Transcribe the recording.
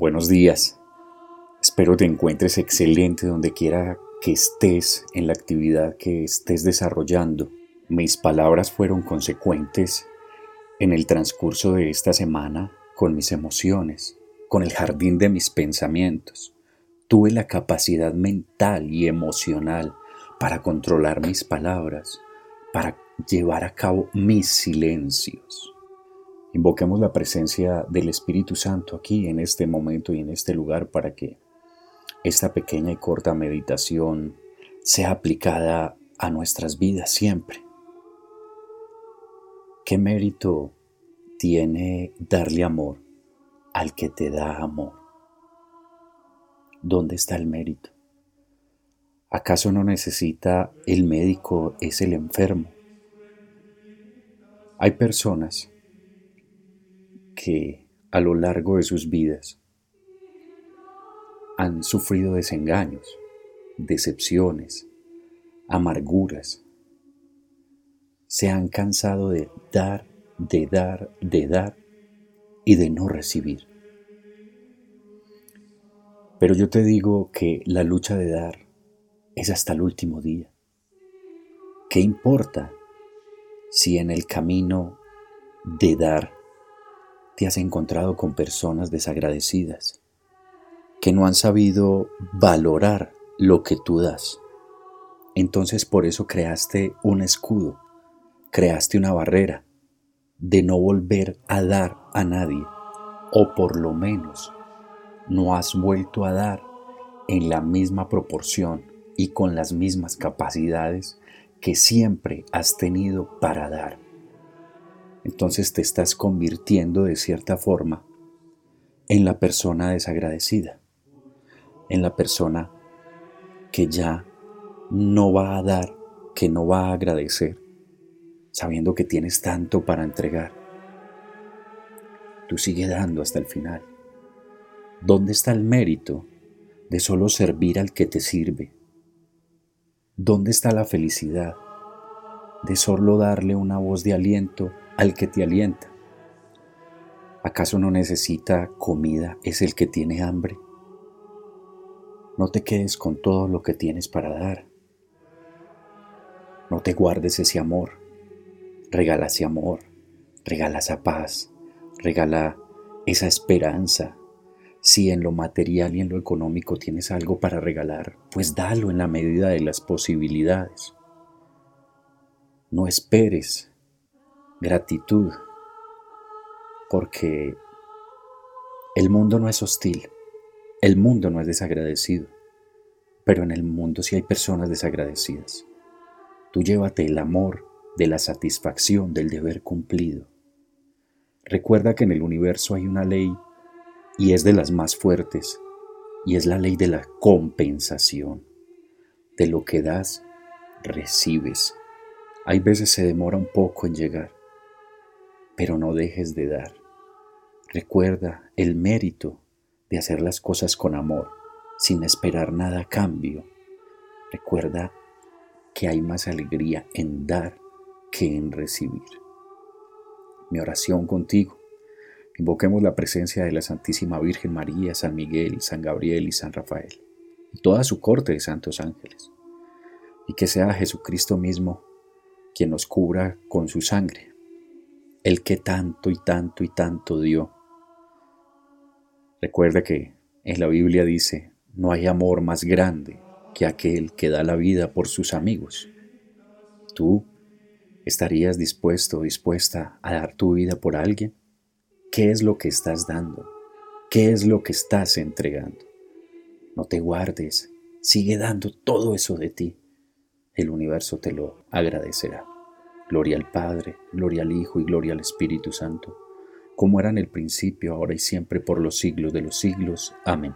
Buenos días. Espero te encuentres excelente donde quiera que estés en la actividad que estés desarrollando. Mis palabras fueron consecuentes en el transcurso de esta semana con mis emociones, con el jardín de mis pensamientos. Tuve la capacidad mental y emocional para controlar mis palabras, para llevar a cabo mis silencios. Invoquemos la presencia del Espíritu Santo aquí en este momento y en este lugar para que esta pequeña y corta meditación sea aplicada a nuestras vidas siempre. ¿Qué mérito tiene darle amor al que te da amor? ¿Dónde está el mérito? ¿Acaso no necesita el médico es el enfermo? Hay personas que a lo largo de sus vidas han sufrido desengaños, decepciones, amarguras. Se han cansado de dar, de dar, de dar y de no recibir. Pero yo te digo que la lucha de dar es hasta el último día. ¿Qué importa si en el camino de dar te has encontrado con personas desagradecidas que no han sabido valorar lo que tú das. Entonces por eso creaste un escudo, creaste una barrera de no volver a dar a nadie, o por lo menos no has vuelto a dar en la misma proporción y con las mismas capacidades que siempre has tenido para dar entonces te estás convirtiendo de cierta forma en la persona desagradecida, en la persona que ya no va a dar, que no va a agradecer, sabiendo que tienes tanto para entregar. Tú sigue dando hasta el final. ¿Dónde está el mérito de solo servir al que te sirve? ¿Dónde está la felicidad de solo darle una voz de aliento al que te alienta. ¿Acaso no necesita comida es el que tiene hambre? No te quedes con todo lo que tienes para dar. No te guardes ese amor. Regala ese amor, regala esa paz, regala esa esperanza. Si en lo material y en lo económico tienes algo para regalar, pues dalo en la medida de las posibilidades. No esperes gratitud, porque el mundo no es hostil, el mundo no es desagradecido, pero en el mundo sí hay personas desagradecidas. Tú llévate el amor de la satisfacción del deber cumplido. Recuerda que en el universo hay una ley y es de las más fuertes, y es la ley de la compensación. De lo que das, recibes. Hay veces se demora un poco en llegar, pero no dejes de dar. Recuerda el mérito de hacer las cosas con amor, sin esperar nada a cambio. Recuerda que hay más alegría en dar que en recibir. Mi oración contigo. Invoquemos la presencia de la Santísima Virgen María, San Miguel, San Gabriel y San Rafael, y toda su corte de santos ángeles, y que sea Jesucristo mismo quien nos cubra con su sangre el que tanto y tanto y tanto dio. Recuerda que en la Biblia dice, no hay amor más grande que aquel que da la vida por sus amigos. ¿Tú estarías dispuesto dispuesta a dar tu vida por alguien? ¿Qué es lo que estás dando? ¿Qué es lo que estás entregando? No te guardes, sigue dando todo eso de ti. El universo te lo agradecerá. Gloria al Padre, gloria al Hijo y gloria al Espíritu Santo, como era en el principio, ahora y siempre, por los siglos de los siglos. Amén.